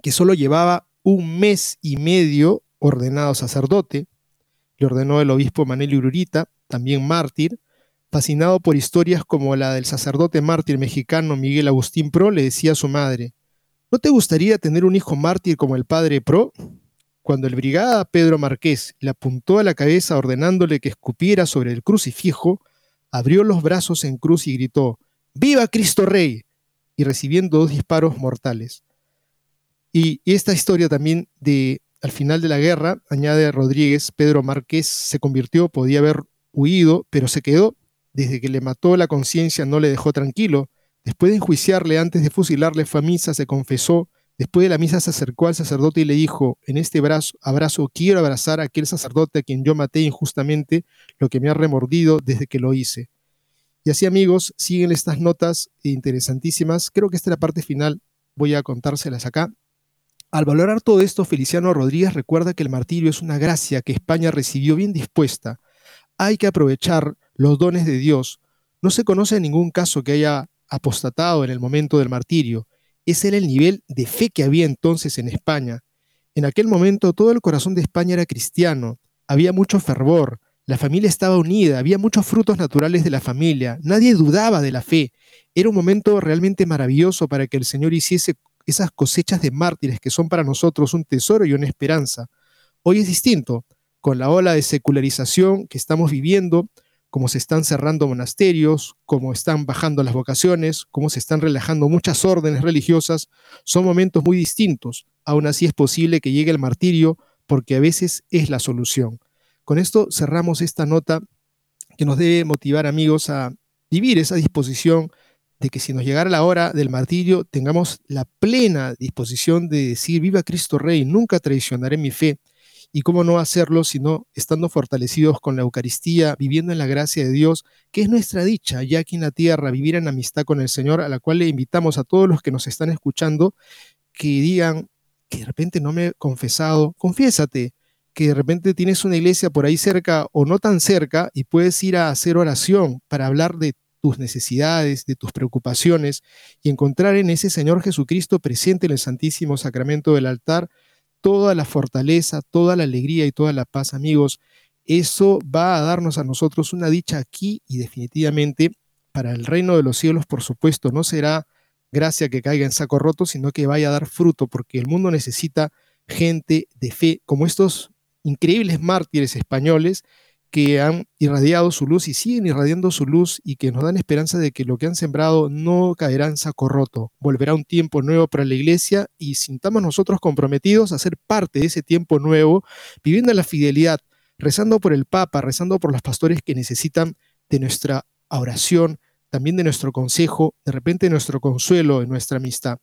que solo llevaba un mes y medio ordenado sacerdote, le ordenó el obispo Manelio Ururita, también mártir, fascinado por historias como la del sacerdote mártir mexicano Miguel Agustín Pro, le decía a su madre, ¿no te gustaría tener un hijo mártir como el padre Pro? Cuando el brigada Pedro Marqués le apuntó a la cabeza ordenándole que escupiera sobre el crucifijo, abrió los brazos en cruz y gritó, ¡Viva Cristo Rey! y recibiendo dos disparos mortales. Y, esta historia también de al final de la guerra, añade Rodríguez, Pedro Marqués se convirtió, podía haber huido, pero se quedó. Desde que le mató la conciencia no le dejó tranquilo. Después de enjuiciarle antes de fusilarle fue a misa, se confesó, Después de la misa se acercó al sacerdote y le dijo, en este abrazo, abrazo quiero abrazar a aquel sacerdote a quien yo maté injustamente, lo que me ha remordido desde que lo hice. Y así amigos, siguen estas notas interesantísimas. Creo que esta es la parte final, voy a contárselas acá. Al valorar todo esto, Feliciano Rodríguez recuerda que el martirio es una gracia que España recibió bien dispuesta. Hay que aprovechar los dones de Dios. No se conoce ningún caso que haya apostatado en el momento del martirio ese era el nivel de fe que había entonces en España. En aquel momento todo el corazón de España era cristiano, había mucho fervor, la familia estaba unida, había muchos frutos naturales de la familia, nadie dudaba de la fe. Era un momento realmente maravilloso para que el Señor hiciese esas cosechas de mártires que son para nosotros un tesoro y una esperanza. Hoy es distinto, con la ola de secularización que estamos viviendo, cómo se están cerrando monasterios, cómo están bajando las vocaciones, cómo se están relajando muchas órdenes religiosas, son momentos muy distintos. Aún así es posible que llegue el martirio porque a veces es la solución. Con esto cerramos esta nota que nos debe motivar amigos a vivir esa disposición de que si nos llegara la hora del martirio tengamos la plena disposición de decir viva Cristo Rey, nunca traicionaré mi fe y cómo no hacerlo sino estando fortalecidos con la Eucaristía, viviendo en la gracia de Dios, que es nuestra dicha ya aquí en la tierra, vivir en amistad con el Señor, a la cual le invitamos a todos los que nos están escuchando que digan que de repente no me he confesado, confiésate, que de repente tienes una iglesia por ahí cerca o no tan cerca y puedes ir a hacer oración para hablar de tus necesidades, de tus preocupaciones y encontrar en ese Señor Jesucristo presente en el Santísimo Sacramento del altar toda la fortaleza, toda la alegría y toda la paz, amigos. Eso va a darnos a nosotros una dicha aquí y definitivamente para el reino de los cielos, por supuesto, no será gracia que caiga en saco roto, sino que vaya a dar fruto, porque el mundo necesita gente de fe, como estos increíbles mártires españoles que han irradiado su luz y siguen irradiando su luz y que nos dan esperanza de que lo que han sembrado no caerá en saco roto. Volverá un tiempo nuevo para la iglesia y sintamos nosotros comprometidos a ser parte de ese tiempo nuevo, viviendo la fidelidad, rezando por el Papa, rezando por los pastores que necesitan de nuestra oración, también de nuestro consejo, de repente de nuestro consuelo, de nuestra amistad.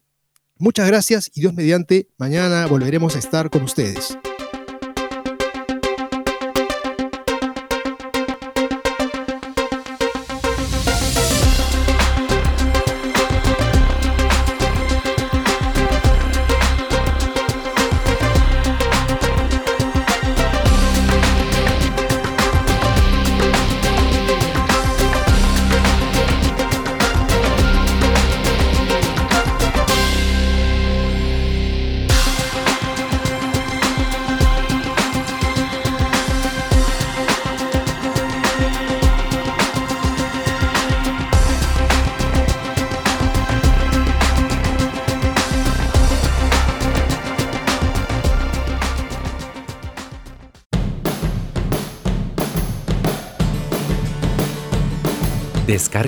Muchas gracias y Dios mediante, mañana volveremos a estar con ustedes.